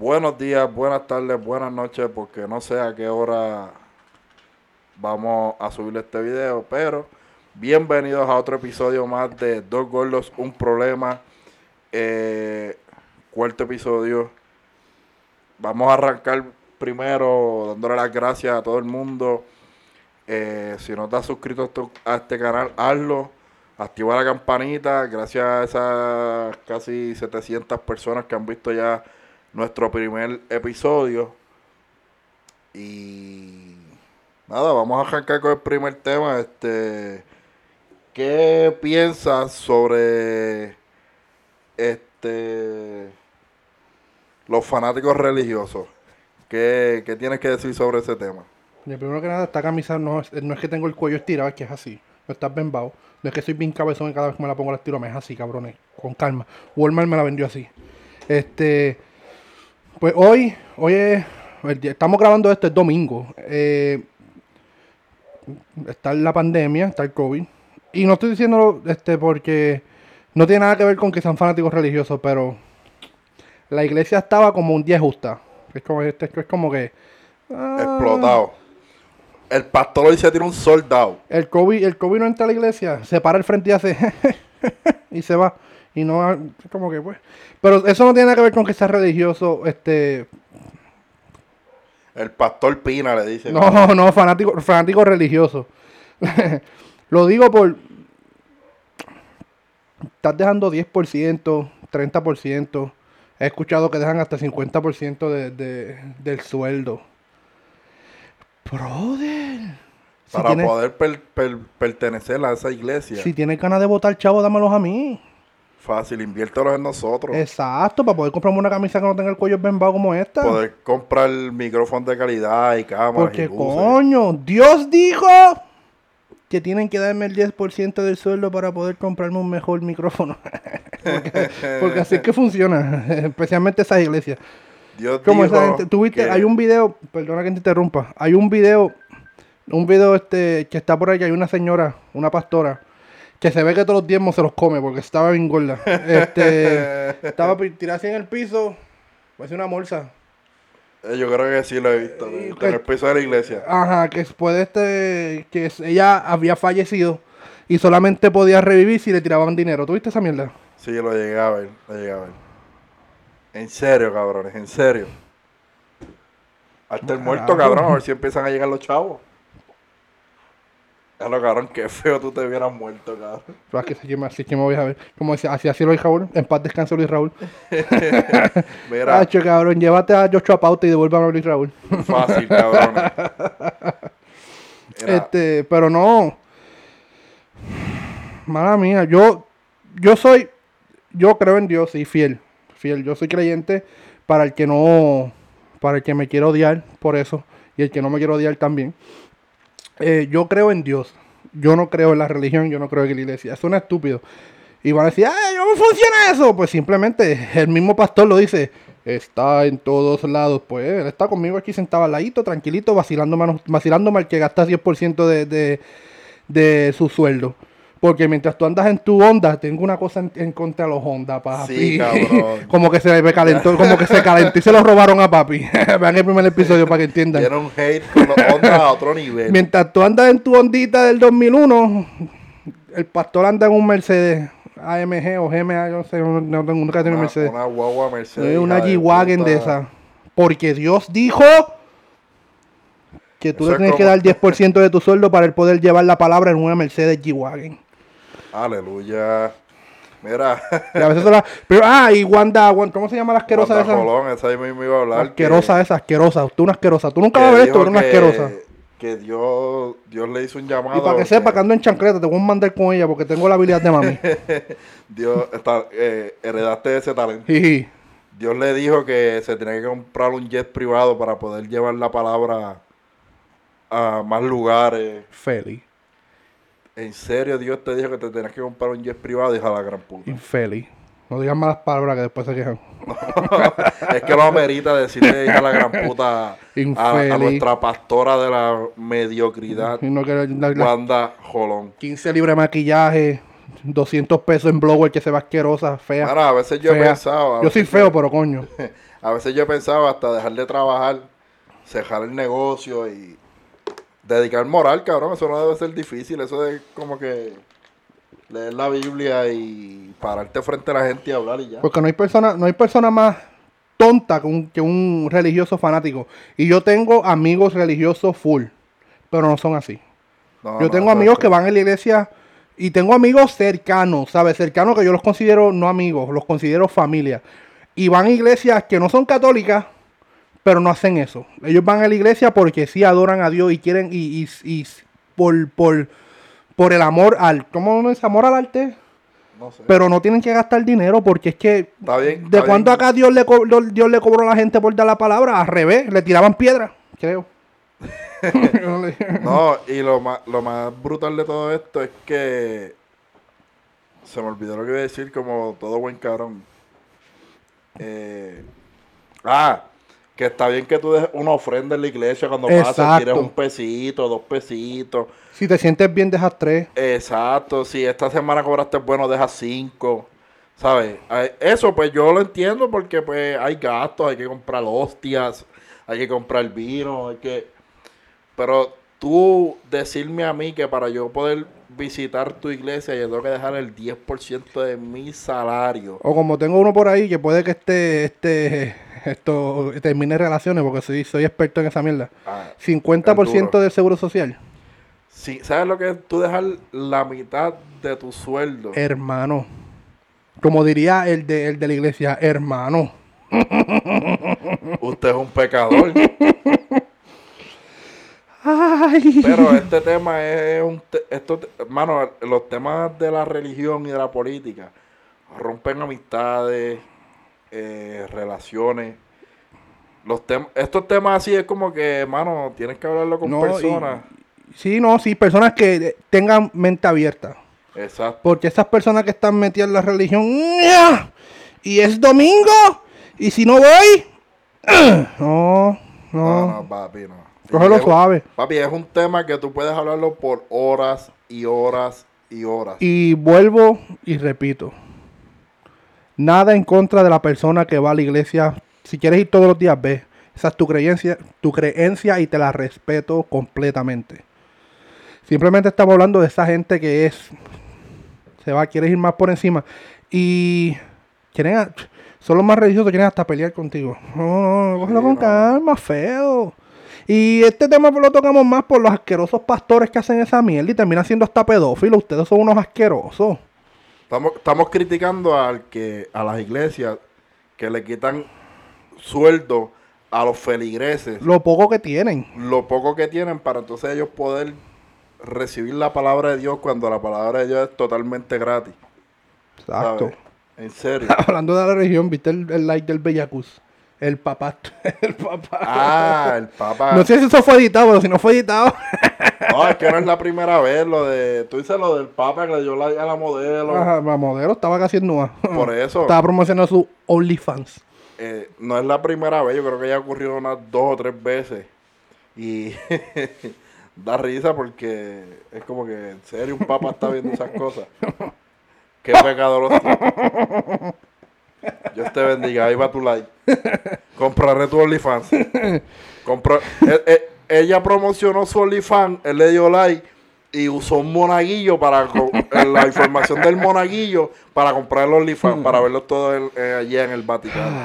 buenos días, buenas tardes, buenas noches, porque no sé a qué hora vamos a subir este video, pero bienvenidos a otro episodio más de Dos Gordos, un problema. Eh, cuarto episodio. Vamos a arrancar primero dándole las gracias a todo el mundo. Eh, si no has suscrito a este canal, hazlo. Activa la campanita. Gracias a esas casi 700 personas que han visto ya nuestro primer episodio. Y nada, vamos a arrancar con el primer tema. Este, ¿qué piensas sobre este los fanáticos religiosos? ¿Qué, qué tienes que decir sobre ese tema? Y primero que nada, esta camisa no es, no es que tengo el cuello estirado, es que es así. No está bembao. No es que soy bien cabezón y cada vez que me la pongo la estiro, me es así, cabrones. Con calma. Walmart me la vendió así. Este. Pues hoy, hoy es. estamos grabando esto, es domingo. Eh, está la pandemia, está el COVID. Y no estoy diciéndolo este, porque no tiene nada que ver con que sean fanáticos religiosos, pero la iglesia estaba como un día justa. Es como, este, es como que. ah, Explotado. El pastor hoy se tira un soldado. El COVID, el COVID no entra a la iglesia, se para el frente y hace y se va. Y no, como que pues. Pero eso no tiene nada que ver con que sea religioso, este. El pastor Pina le dice. No, no, fanático, fanático religioso. Lo digo por. Estás dejando 10%, 30%. He escuchado que dejan hasta 50% de, de- del sueldo. Brother. Si Para tienes- poder per- per- pertenecer a esa iglesia. Si tienes ganas de votar, chavo, dámelos a mí. Fácil, inviértelos en nosotros. Exacto, para poder comprarme una camisa que no tenga el cuello bembado como esta. Poder comprar micrófonos de calidad y cámaras Porque y luces. coño, Dios dijo que tienen que darme el 10% del sueldo para poder comprarme un mejor micrófono. porque, porque así es que funciona, especialmente esas iglesias. Dios Como dijo esa gente, tú viste, que- hay un video, perdona que te interrumpa, hay un video, un video este que está por ahí, hay una señora, una pastora, que se ve que todos los diezmos se los come porque estaba bien gorda. Este, estaba tirada así en el piso, parece una morsa. Eh, Yo creo que sí lo he visto. Y En que- el piso de la iglesia. Ajá, que después de este, que ella había fallecido y solamente podía revivir si le tiraban dinero. ¿Tú viste esa mierda? Sí, lo llegué a ver. Lo llegué a ver. En serio, cabrones. En serio. Hasta el muerto, cabrón. A ver si empiezan a llegar los chavos. Ya lo cabrón, qué feo tú te hubieras muerto, cabrón. Así que me, así que me voy a ver. Como decía, así así Luis Raúl, en paz descanse Luis Raúl. Mira, Hacho, cabrón, llévate a Joshua Pauta y devuélvame a Luis Raúl. fácil. Mira, Este, pero no. Mala mía, yo, yo soy, yo creo en Dios y fiel, fiel. Yo soy creyente para el que no, para el que me quiere odiar por eso y el que no me quiere odiar también. Eh, yo creo en Dios. Yo no creo en la religión, yo no creo en la iglesia. Suena estúpido. Y van a decir, ¡ay, cómo funciona eso! Pues simplemente el mismo pastor lo dice, está en todos lados. Pues él está conmigo aquí sentado al ladito, tranquilito, vacilándome, vacilándome al que gasta 10% de, de, de su sueldo. Porque mientras tú andas en tu Honda, tengo una cosa en, en contra de los Honda, papi. Sí, cabrón. como que se me calentó, como que se calentó y se lo robaron a papi. Vean el primer episodio para que entiendan. un hate con los ondas a otro nivel. Mientras tú andas en tu Hondita del 2001, el pastor anda en un Mercedes AMG o GMA, yo no sé, no, tengo nunca he tenido Mercedes. una guagua Mercedes. Es una hija de de esa. Porque Dios dijo que tú Eso le es tienes que dar 10% de tu sueldo para el poder llevar la palabra en una Mercedes G-Wagon. Aleluya. Mira. Y a veces se la- Pero, ah, y Wanda, Wanda- ¿cómo se llama la asquerosa Wanda esa? Colón, esa ahí mismo iba a hablar. que- Asquerosa esa, asquerosa. Tú una asquerosa. Tú nunca que vas a ver esto, pero una que- asquerosa. Que Dios, Dios le hizo un llamado. Y para que sepa que ando en chancleta, te voy a mandar con ella porque tengo la habilidad de mami. Dios, está, eh, heredaste ese talento. Dios le dijo que se tenía que comprar un jet privado para poder llevar la palabra a más lugares. Feliz. En serio, Dios te dijo que te tenías que comprar un jet privado, hija de la gran puta. Infeliz. No digas malas palabras que después se quejan. es que lo amerita decirle hija de la gran puta a, a nuestra pastora de la mediocridad, no quiero- la- la- Wanda Jolón. 15 libras de maquillaje, 200 pesos en blower que se va asquerosa, fea. Bueno, a veces yo he fea. pensado. a Yo soy feo, yo- pero coño. A veces yo he pensado hasta dejar de trabajar, cerrar el negocio y dedicar moral, cabrón. Eso no debe ser difícil. Eso es como que leer la Biblia y pararte frente a la gente y hablar y ya. Porque no hay persona, no hay persona más tonta que un, que un religioso fanático. Y yo tengo amigos religiosos full, pero no son así. No, Yo no, tengo amigos que van a la iglesia y tengo amigos cercanos, ¿sabes? Cercanos que yo los considero no amigos, los considero familia. Y van a iglesias que no son católicas, pero no hacen eso. Ellos van a la iglesia porque sí adoran a Dios y quieren, y, y- y por, por, por el amor al, ¿cómo es? Amor al arte. No sé. Pero no tienen que gastar dinero porque es que Está bien, ¿De cuándo acá Dios le, co- Dios le cobró a la gente por dar la palabra? Al revés, le tiraban piedra, creo. No, y lo más, lo más brutal de todo esto es que se me olvidó lo que iba a decir como todo buen cabrón. Eh, ah, que está bien que tú dejes una ofrenda en la iglesia cuando pasas, tires un pesito, dos pesitos. si te sientes bien, dejas tres. Exacto, si esta semana cobraste bueno, deja cinco. ¿Sabes? Eso pues yo lo entiendo porque pues hay gastos, hay que comprar hostias, hay que comprar vino, hay que... Pero tú decirme a mí que para yo poder visitar tu iglesia yo tengo que dejar el 10% de mi salario. O como tengo uno por ahí que puede que este, este, esto termine relaciones porque soy, soy experto en esa mierda. Ah, 50% el duro. del seguro social. sí, ¿Sabes lo que es tú dejar la mitad de tu sueldo? Hermano. Como diría el de, el de la iglesia, hermano. Usted es un pecador. Ay. Pero este tema es un... te- esto, hermano, los temas de la religión y de la política rompen amistades, eh, relaciones. Los tem- estos temas así es como que, hermano, tienes que hablarlo con No, personas. Sí, no, sí, personas que tengan mente abierta. Exacto. Porque esas personas que están metidas en la religión, y es domingo, y si no voy, no, No, no, no, papi, no. Cógelo Es suave. Papi, es un tema que tú puedes hablarlo por horas y horas y horas. Y vuelvo y repito, nada en contra de la persona que va a la iglesia. Si quieres ir todos los días, ve. Esa es tu creencia, tu creencia y te la respeto completamente. Simplemente estamos hablando de esa gente que es, se va, quieres ir más por encima y quieren, son los más religiosos, quieren hasta pelear contigo. No, no, no, cógelo Sí, con no. calma, feo. Y este tema lo tocamos más por los asquerosos pastores que hacen esa mierda y terminan siendo hasta pedófilos. Ustedes son unos asquerosos. Estamos, estamos criticando al que, a las iglesias que le quitan sueldo a los feligreses, Lo poco que tienen. lo poco que tienen para entonces ellos poder recibir la palabra de Dios cuando la palabra de Dios es totalmente gratis. Exacto. ¿sabes? En serio. Hablando de la religión, ¿viste el, el like del Bellacuz? El papá. El papá. Ah, el Papa. No sé si eso fue editado, pero si no fue editado. No, es que no es la primera vez lo de. Tú dices lo del Papa que le dio like a la modelo. Ajá, la modelo estaba casi en nua. Por eso. Estaba promocionando su OnlyFans. eh, no es la primera vez, yo creo que ya ha ocurrido unas dos o tres veces. Y da risa porque es como que en serio un papa está viendo esas cosas. Qué pecador. Dios te bendiga, ahí va tu like. Compraré tu OnlyFans. Compra- eh, eh, ella promocionó su OnlyFans, él le dio like y usó un monaguillo para eh, la información del monaguillo para comprar el OnlyFans, para verlo todo el- eh, allí en el Vaticano.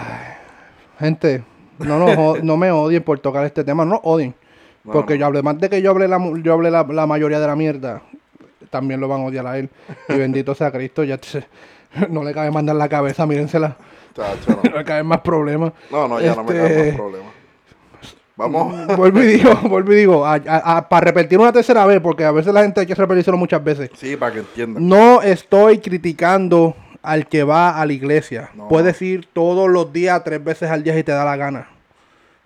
Gente, no, nos no me odien por tocar este tema, no odien. No, Porque no. yo hablé más de que yo hablé la, yo hablé la, la mayoría de la mierda. También lo van a odiar a él. Y bendito sea Cristo, ya te- no le cabe mandar la cabeza, mírensela. Chacho, No no. le caben más problemas. No, no, ya no me Este, cabe más problema. Vamos. Vuelvo y digo, vuelvo y digo, para repetir una tercera vez, porque a veces la gente hay que repetírselo muchas veces. Sí, para que entiendan. No estoy criticando al que va a la iglesia. No. Puedes ir todos los días, tres veces al día si te da la gana.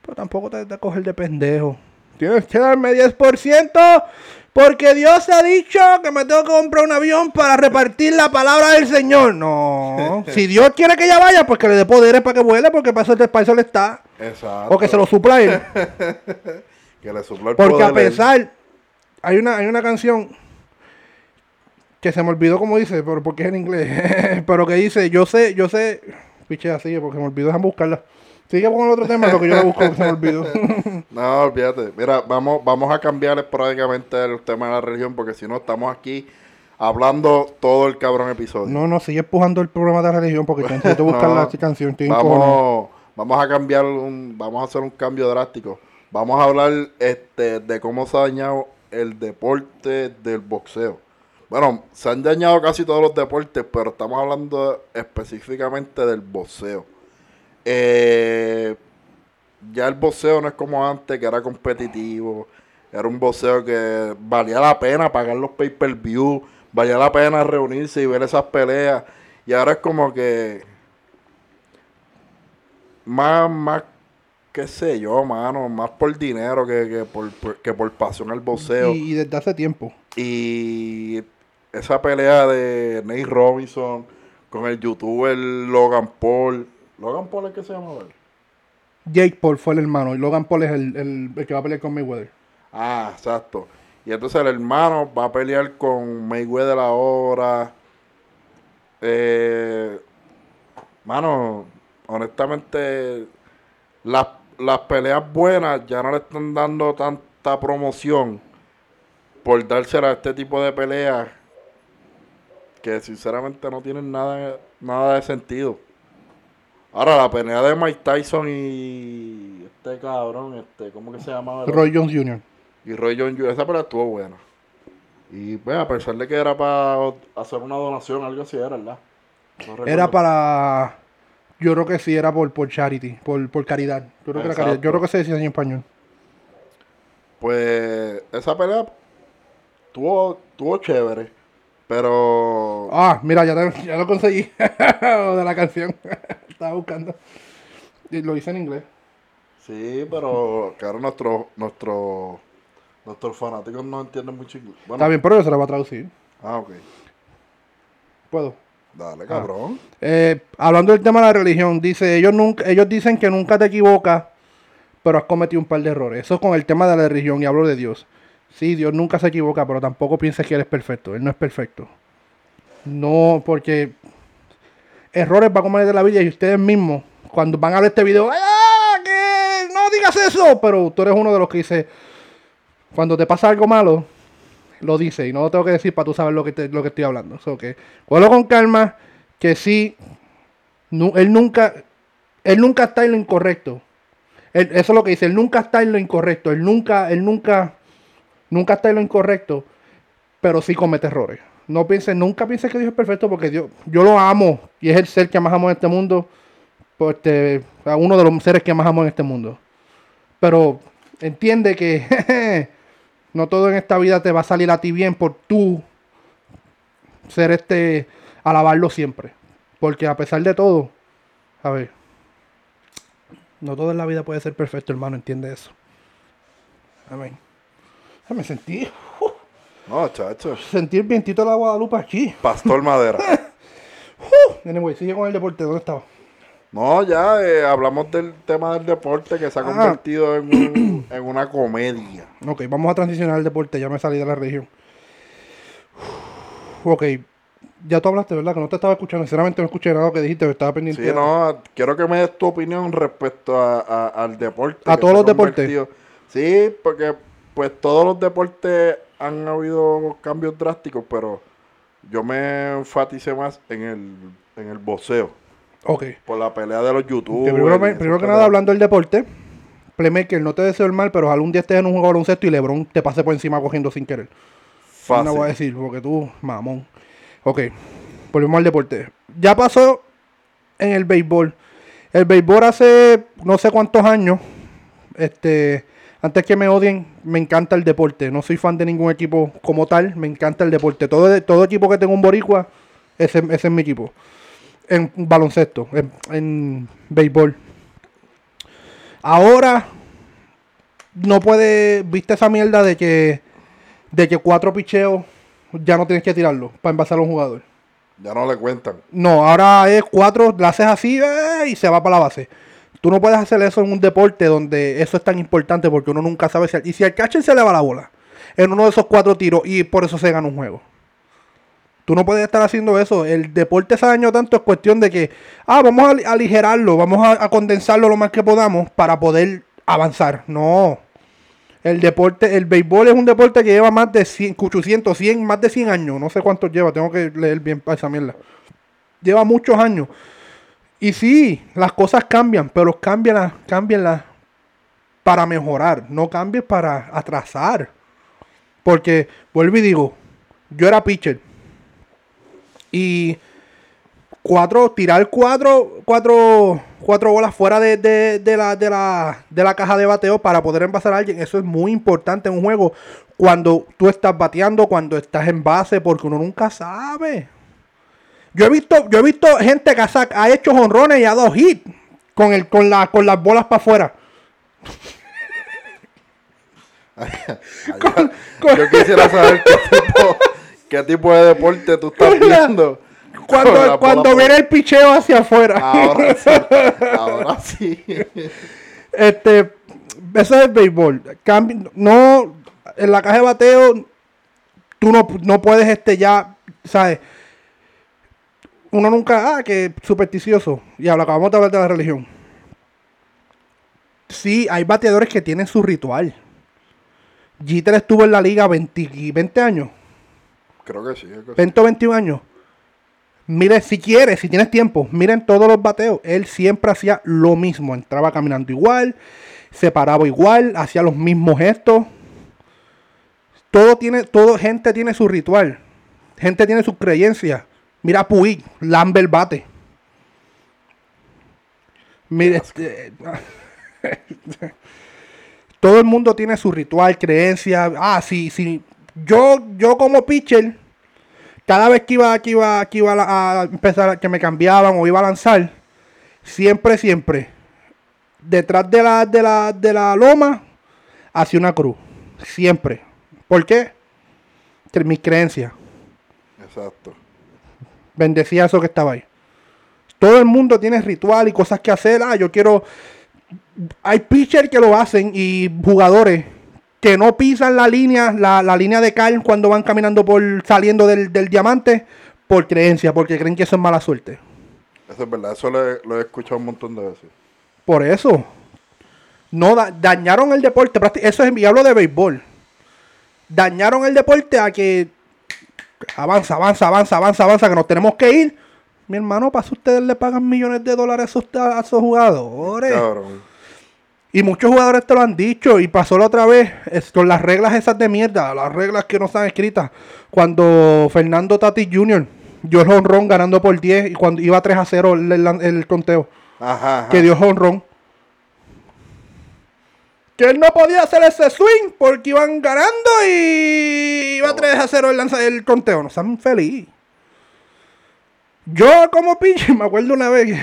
Pero tampoco te de coger de pendejo. Tienes que darme 10% porque Dios ha dicho que me tengo que comprar un avión para repartir la palabra del Señor. No. si Dios quiere que ella vaya, pues que le dé poderes para que vuele, porque para eso, para eso le está. Exacto. O que se lo supla él. Que le supla el Porque a él. pesar, hay una, hay una canción que se me olvidó como dice, pero porque es en inglés. pero que dice, yo sé, yo sé. Piche así, porque me olvidó, déjame buscarla. Sigue con el otro tema, lo que yo la busco, que se me olvidó. No, olvídate. Mira, vamos, vamos a cambiar esporádicamente el tema de la religión, porque si no estamos aquí hablando todo el cabrón episodio. no, no, sigue empujando el programa de la religión, porque necesito buscar No, la canción. Estoy vamos, vamos a cambiar un, vamos a hacer un cambio drástico. Vamos a hablar este de cómo se ha dañado el deporte del boxeo. Bueno, se han dañado casi todos los deportes, pero estamos hablando específicamente del boxeo. Eh, ya el boxeo no es como antes, que era competitivo. Era un boxeo que valía la pena pagar los pay-per-view, valía la pena reunirse y ver esas peleas. Y ahora es como que más, más, qué sé yo, mano, más por dinero que, que por, por- que por pasión al boxeo. Y, y desde hace tiempo. Y esa pelea de Nate Robinson con el youtuber Logan Paul. ¿Logan Paul es que se llama? él? Jake Paul fue el hermano y Logan Paul es el, el, el que va a pelear con Mayweather. Ah, exacto. Y entonces el hermano va a pelear con Mayweather ahora. Eh, mano, honestamente, las, las peleas buenas ya no le están dando tanta promoción por dársela a este tipo de peleas que sinceramente no tienen nada, nada de sentido. Ahora, la pelea de Mike Tyson y este cabrón, este, ¿cómo que se llama? Roy Jones Jr. Y Roy John Jr., esa pelea estuvo buena. Y pues, a pesar de que era para hacer una donación, algo así era, ¿verdad? No. Era para. Yo creo que sí, era por, por charity, por, por caridad. Yo creo, que era caridad. Yo creo que se decía en español. Pues, esa pelea estuvo, estuvo chévere. Pero. Ah, mira, ya, te- ya lo conseguí. de la canción. Estaba buscando. Y lo hice en inglés. Sí, pero ahora nuestros nuestro, nuestros fanáticos no entienden mucho inglés. Bueno, Está bien, pero yo se lo voy a traducir. Ah, ok. Puedo. Dale, cabrón. Eh, hablando del tema de la religión, dice, ellos nunca, ellos dicen que nunca te equivocas, pero has cometido un par de errores. Eso es con el tema de la religión y hablo de Dios. Sí, Dios nunca se equivoca, pero tampoco pienses que Él es perfecto. Él no es perfecto. No, porque errores va a cometer la vida y ustedes mismos, cuando van a ver este video, ¡ah! Que no digas eso, pero tú eres uno de los que dice, cuando te pasa algo malo, lo dice y no lo tengo que decir para tú saber lo que, te- lo que estoy hablando. So que, cógelo con calma, que sí, él nunca, él nunca está en lo incorrecto. Eso es lo que dice, él nunca está en lo incorrecto, él nunca, él nunca, nunca está en lo incorrecto, pero sí comete errores. No pienses, nunca pienses que Dios es perfecto porque Dios, yo lo amo y es el ser que más amo en este mundo, pues, este, a uno de los seres que más amo en este mundo. Pero entiende que no todo en esta vida te va a salir a ti bien por tú ser este, alabarlo siempre. Porque a pesar de todo, a ver, no todo en la vida puede ser perfecto, hermano, entiende eso. Amén. Me sentí, No, chacho. sentí el vientito de la Guadalupe aquí. Pastor Madera. Anyway, sigue con el deporte, ¿dónde estaba? No, ya eh, hablamos del tema del deporte que se ha Ah. convertido en, un- en una comedia. Ok, vamos a transicionar al deporte, ya me salí de la región. Ok, ya tú hablaste, ¿verdad? Que no te estaba escuchando, sinceramente no escuché nada que dijiste, estaba pendiente. Sí, no, quiero que me des tu opinión respecto a, a- al deporte. ¿A todos los deportes? Sí, porque pues todos los deportes han habido cambios drásticos, pero yo me enfaticé más en el, en el boxeo, Ok. por la pelea de los youtubers. primero, que nada, hablando del deporte, Playmaker, no te deseo el mal, pero ojalá un día estés en un juego de baloncesto y LeBron te pase por encima cogiendo sin querer. Fácil. No voy a decir, porque tú, mamón. Ok, volvemos al deporte. Ya pasó en el béisbol. El béisbol hace no sé cuántos años, este, antes que me odien, me encanta el deporte. No soy fan de ningún equipo como tal, me encanta el deporte. Todo, todo equipo que tenga un boricua, ese, ese es mi equipo. En baloncesto, en, en béisbol. Ahora no puede, viste esa mierda de que de que cuatro picheos ya no tienes que tirarlo para envasar a un jugador. Ya no le cuentan. No, ahora es cuatro, la haces así ¡eh! y se va para la base. Tú no puedes hacer eso en un deporte donde eso es tan importante porque uno nunca sabe si... Y si al catcher se le va la bola en uno de esos cuatro tiros y por eso se gana un juego. Tú no puedes estar haciendo eso. El deporte se daño tanto es cuestión de que, ah, vamos a aligerarlo, vamos a, a condensarlo lo más que podamos para poder avanzar. No. El deporte, el béisbol es un deporte que lleva más de 100, 800, 100, más de 100 años. No sé cuántos lleva, tengo que leer bien para esa mierda. Lleva muchos años. Y sí, las cosas cambian, pero cámbianlas, cámbianlas para mejorar, no cambies para atrasar. Porque, vuelvo y digo, yo era pitcher. Y cuatro, tirar cuatro, cuatro, cuatro bolas fuera de, de, la, de, la, de la caja de bateo para poder envasar a alguien, eso es muy importante en un juego. Cuando tú estás bateando, cuando estás en base, porque uno nunca sabe. Yo he visto, yo he visto gente que ha, hecho honrones y ha dado hit con, el, con, la, con las bolas para afuera. yo quisiera saber qué tipo, qué tipo de deporte tú estás viendo cuando, cuando viene el picheo hacia afuera. Ahora sí. Ahora sí. este, eso es el béisbol. no, en la caja de bateo, tú no, no puedes este ya, ¿sabes? Uno nunca, ah, que supersticioso. Y ahora acabamos de hablar de la religión. Sí, hay bateadores que tienen su ritual. Jeter estuvo en la liga 20, 20 años. Creo que sí. 20 o 21 años. Mire, si quieres, si tienes tiempo, miren todos los bateos. Él siempre hacía lo mismo. Entraba caminando igual, se paraba igual, hacía los mismos gestos. Todo tiene, todo, gente tiene su ritual. Gente tiene sus creencias. Mira Puig, lambe el bate. Mire, este, todo el mundo tiene su ritual, creencia. Ah, sí, sí. Yo, yo como pitcher cada vez que iba, que iba, que iba a, empezar, que me cambiaban o iba a lanzar, siempre, siempre, detrás de la, de la, de la loma, hacia una cruz. Siempre. ¿Por qué? Mis creencias. Exacto. Bendecía eso que estaba ahí. Todo el mundo tiene ritual y cosas que hacer. Ah, yo quiero. Hay pitchers que lo hacen y jugadores que no pisan la línea, la, línea de cal cuando van caminando por saliendo del, diamante por creencia, porque creen que eso es mala suerte. Eso es verdad, eso lo he, escuchado un montón de veces. Por eso. No dañaron el deporte. Eso es, y hablo de béisbol. Dañaron el deporte a que avanza, avanza, avanza, avanza, avanza, que nos tenemos que ir. Mi hermano, para ustedes le pagan millones de dólares a esos, a esos jugadores. Y muchos jugadores te lo han dicho y pasó la otra vez con las reglas esas de mierda, las reglas que no están escritas. Cuando Fernando Tati Jr. dio el honrón ganando por 10 y cuando iba 3 a 0 el, conteo. Que dio honrón. Que él no podía hacer ese swing porque iban ganando y iba 3 a 0 el, el conteo. No sean feliz. Yo como pinche me acuerdo una vez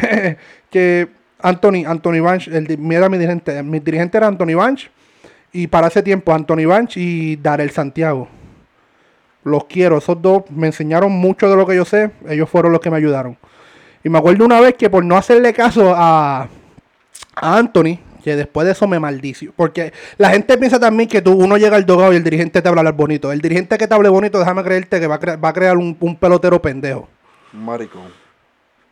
que Anthony, Anthony Banch, el, era mi dirigente. Mi dirigente era Anthony Banch. Y para ese tiempo, Anthony Banch y Darel Santiago. Los quiero. Esos dos me enseñaron mucho de lo que yo sé. Ellos fueron los que me ayudaron. Y me acuerdo una vez que por no hacerle caso a, Anthony, que después de eso me maldició. Porque la gente piensa también que tú, uno llega al dogado y el dirigente te habla bonito. El dirigente que te hable bonito, déjame creerte que va a, crear un, un pelotero pendejo. Maricón.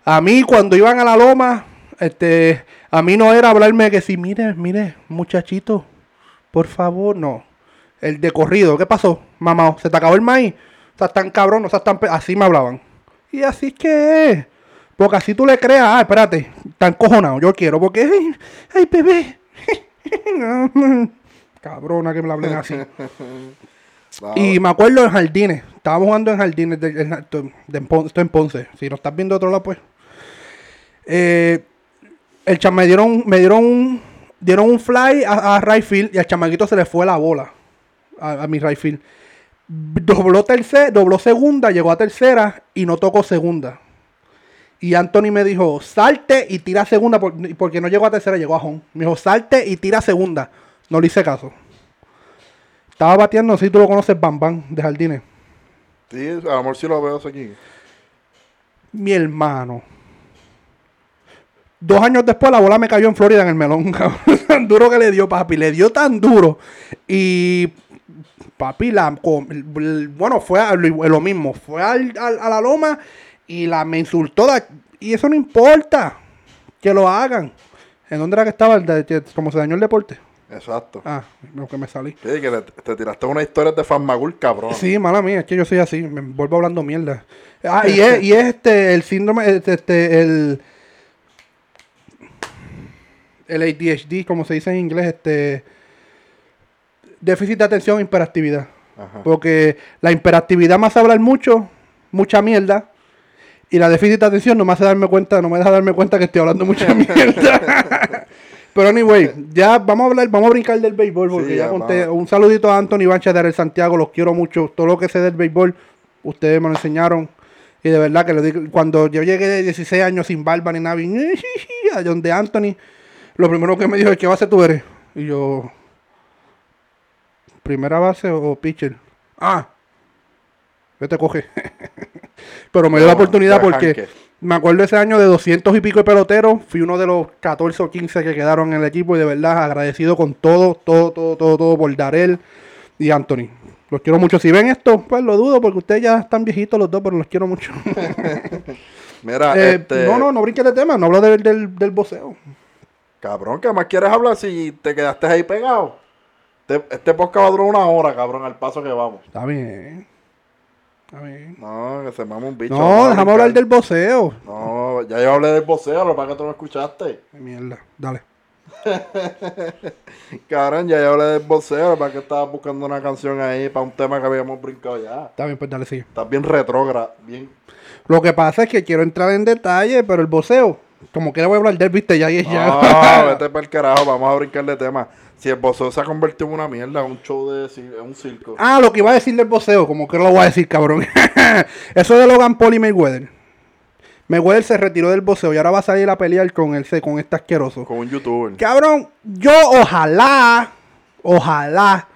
A mí, cuando iban a la loma, este, a mí no era hablarme que si, mire, mire, muchachito, por favor, no. El de corrido, ¿qué pasó? Mamá, ¿se te acabó el maíz? O sea, tan cabrón, o sea, tan... Así me hablaban. Y así es que es. Porque así tú le creas, ah, espérate, tan cojonado, yo quiero, porque, ay, ay bebé. Cabrona que me la hablen así. Y me acuerdo en jardines, estaba jugando en jardines, de, estoy en Ponce, si no estás viendo otro lado, pues. Eh, el cham me dieron, me dieron un, dieron un fly a, a y al chamaquito se le fue la bola a, mi right Dobló, tercera, dobló segunda, llegó a tercera y no tocó segunda. Y Anthony me dijo, salte y tira segunda, porque no llegó a tercera, llegó a home. Me dijo, salte y tira segunda. No le hice caso. Estaba bateando, si tú lo conoces, Bam Bam, de Jardines. Sí, amor, si lo veo aquí. Mi hermano. Dos años después la bola me cayó en Florida en el melón. tan duro que le dio papi. Le dio tan duro. Y Papi, la, bueno, fue a lo, lo mismo. Fue al- al- a la loma y la me insultó. da- y eso no importa. Que lo hagan. ¿En dónde era que estaba? El de- como se dañó el deporte. Exacto. Ah, lo que me salí. Sí, que le- te tiraste una historia de Fanmagul, cabrón. Sí, mala mía, es que yo soy así, me vuelvo hablando mierda. Ah, y es, y es este, el síndrome, este, este, el, el ADHD, como se dice en inglés, este, déficit de atención e hiperactividad. Ajá. Porque la hiperactividad hace hablar mucho, mucha mierda, y la déficit de atención no me hace darme cuenta, no me deja darme cuenta que estoy hablando mucha mierda. Pero anyway, ya vamos a hablar, vamos a brincar del béisbol, porque Sí, ya ya, conté. Un saludito a Anthony Bancha de Arel Santiago, los quiero mucho. Todo lo que sé del béisbol, ustedes me lo enseñaron. Y de verdad que le digo, cuando yo llegué de 16 años sin barba ni nada, y a donde Anthony, lo primero que me dijo es, ¿qué base tú eres? Y yo, ¿primera base o pitcher? Ah, vete coge. Pero me dio la oportunidad porque me acuerdo ese año de 200 y pico de peloteros. Fui uno de los 14 o 15 que quedaron en el equipo y de verdad agradecido con todo, todo, todo, todo, todo por Darel y Anthony. Los quiero mucho. Si ven esto, pues lo dudo porque ustedes ya están viejitos los dos, pero los quiero mucho. Mira, Eh, este. No, no, no brinques de tema, no hablo del, del, del voceo. Cabrón, ¿qué más quieres hablar si te quedaste ahí pegado? Este, este podcast va a durar una hora, cabrón, al paso que vamos. Está bien. No, que se mama un bicho. No, déjame hablar del voceo. No, ya yo hablé del voceo, lo es que tú no escuchaste. Mierda, dale. Cabrón, ya yo hablé del voceo, lo que pasa es que estabas buscando una canción ahí para un tema que habíamos brincado ya. Está bien, pues dale, sigue. Estás bien retrógrado, bien. Lo que pasa es que quiero entrar en detalle, pero el voceo, como que le voy a hablar de él, viste, ya, ya. No, vete para el carajo, vamos a brincar de tema. Si el voceo se ha convertido en una mierda, un show de cir- un circo. Ah, lo que iba a decir del voceo, como que lo voy a decir, cabrón. Eso de Logan Paul y Mayweather. Mayweather se retiró del voceo y ahora va a salir a pelear con el con este asqueroso. Con un youtuber. Cabrón, yo ojalá, ojalá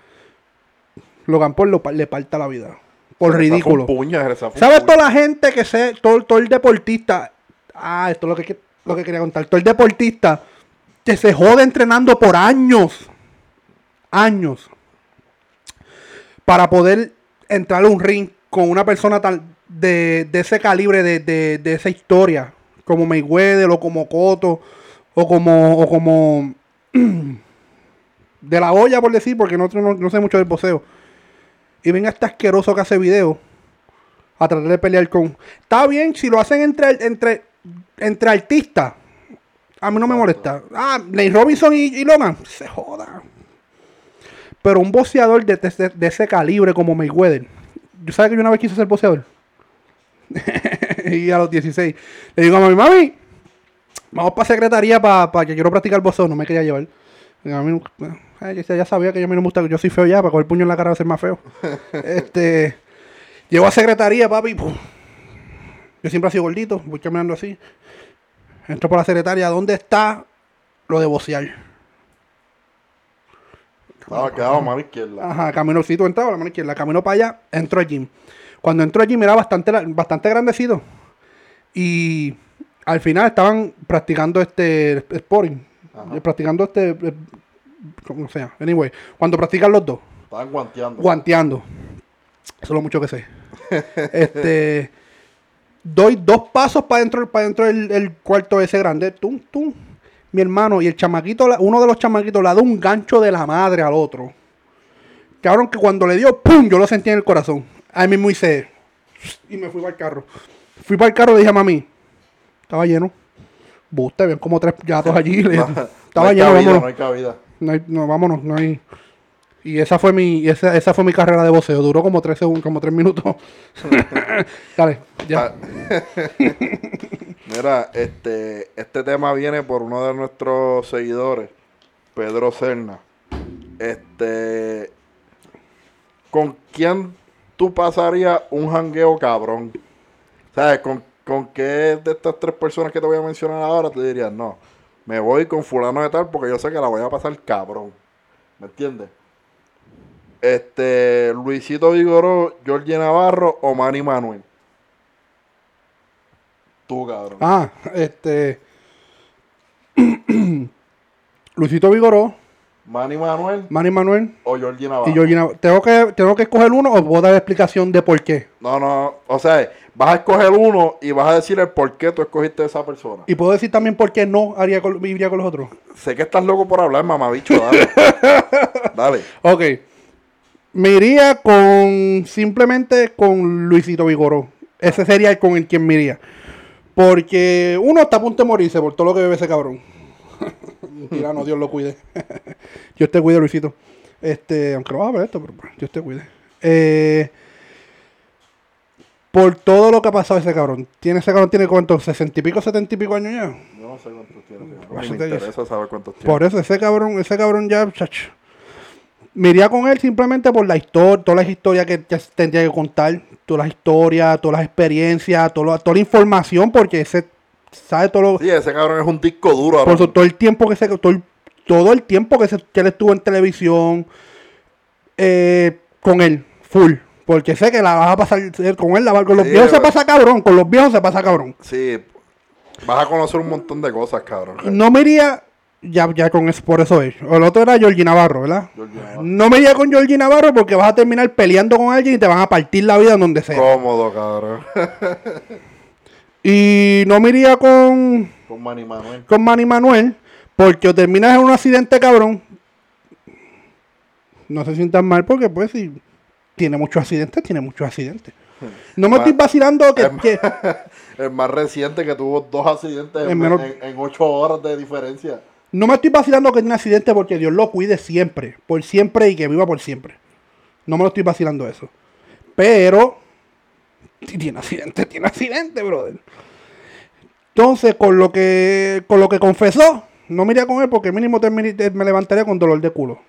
Logan Paul lo le parta la vida. Por Se ridículo. puño, ¿Sabes toda la gente que se, todo, todo el deportista? Ah, esto es lo que- lo que quería contar. Todo el deportista que se jode entrenando por años. Años. Para poder entrar a un ring con una persona tan de, de ese calibre, de, de- de esa historia. Como Mayweather o como Cotto o como, o como de la olla, por decir, porque no, no, no sé mucho del boxeo. Y venga este asqueroso que hace video a tratar de pelear con. Está bien si lo hacen entre, entre, entre artistas. A mí no me molesta. Ah, Nate Robinson y, y Logan. Se joda. Pero un boxeador de, de- de ese calibre como Mayweather. ¿Yo sabes que yo una vez quise ser boxeador? y a los 16. Le digo a mami, mami, vamos para secretaría para que quiero practicar boxeo. No me quería llevar. A mí ay, ya- sabía que a mí no me gusta, yo soy feo ya, para coger puño en la cara va a ser más feo. este, llego a secretaría, papi. Yo siempre he sido gordito, voy caminando así. Entro por la secretaria, ¿dónde está lo de bocear? Estaba quedado a mano izquierda. Ajá, camino, sí, tú entrabas a la mano izquierda, camino para allá, entro al gym. Cuando entro al gym era bastante, bastante grandecido. Y al final estaban practicando este sporting. Ajá. Practicando este. eh, ¿Cómo sea? Anyway, cuando practican los dos, Estaban guanteando. guanteando. Eso es lo mucho que sé. este. Doy dos pasos para dentro, para dentro del el cuarto ese grande. Tum, tum. Mi hermano y el chamaquito, uno de los chamaquitos le da un gancho de la madre al otro. Cabrón, que cuando le dio, ¡pum! Yo lo sentí en el corazón. Ahí mismo hice. Y me fui para el carro. Fui para el carro y dije a mami. Estaba lleno. Buste, ven como tres gatos allí. le- estaba no lleno, cabida, vámonos. No hay cabida. No, hay- no, vámonos, no hay. Y esa fue mi, esa, esa fue mi carrera de voceo. Duró como tres segundos, como tres minutos. Dale, ya. Ah, Mira, este, este tema viene por uno de nuestros seguidores, Pedro Serna. Este, ¿con quién tú pasarías un jangueo cabrón? ¿Sabes? ¿Con, ¿Con qué de estas tres personas que te voy a mencionar ahora te dirías, no, me voy con fulano de tal porque yo sé que la voy a pasar cabrón? ¿Me entiendes? Este, Luisito Vigoró, Jorge Navarro o Manny Manuel. Tú, cabrón. Ah, este. Luisito Vigoró, Manny Manuel Manny Manuel o Georgie Navarro. y Georgie Navarro. ¿Tengo que, ¿Tengo que escoger uno o puedo dar explicación de por qué? No, no, o sea, vas a escoger uno y vas a decir el por qué tú escogiste a esa persona. Y puedo decir también por qué no haría con, iría con los otros. Sé que estás loco por hablar, mamabicho, dale. dale. Ok. Me iría con simplemente con Luisito Vigoró. Ese sería el con el quien me iría. Porque uno está a punto de morirse por todo lo que bebe ese cabrón. Mentira, no, Dios lo cuide. Dios te cuide, Luisito. Este, aunque no vas a ver esto, pero bueno, Dios te cuide. Eh, por todo lo que ha pasado ese cabrón. Tiene ese cabrón tiene cuántos, sesenta y pico, setenta y pico años ya. Yo no sé cuántos tiene. Me te- interesa saber cuántos tiene. Por eso, ese cabrón, ese cabrón ya, chacho. Me iría con él simplemente por la historia, todas las historias que tendría que contar, todas las historias, todas las experiencias, todo lo- toda la información, porque ese sabe todo lo, Sí, ese cabrón es un disco duro. por eso, todo el tiempo que se, todo el, todo el tiempo que, se, que él estuvo en televisión eh, con él, full. Porque sé que la vas a pasar eh, con él, la con los Sí, viejos se pasa cabrón, con los viejos se pasa cabrón. Sí, vas a conocer un montón de cosas, cabrón. No me iría, ya, ya con eso, por eso es. El otro era Georgie Navarro, ¿verdad? Georgie Navarro. No me iría con Georgie Navarro porque vas a terminar peleando con alguien y te van a partir la vida en donde sea. Cómodo, cabrón. Y no me iría con, Con Manny Manuel. con Manny Manuel porque o terminas en un accidente cabrón. No se sientan mal porque pues si tiene muchos accidentes, tiene muchos accidentes. No me estoy vacilando que, que- El más reciente que tuvo dos accidentes en, En menos- en- en ocho horas de diferencia. No me estoy vacilando que tiene accidente porque Dios lo cuide siempre, por siempre y que viva por siempre. No me lo estoy vacilando eso. Pero si tiene accidente, tiene accidente, brother. Entonces, con lo que con lo que confesó, no me iría con él porque mínimo me levantaría con dolor de culo.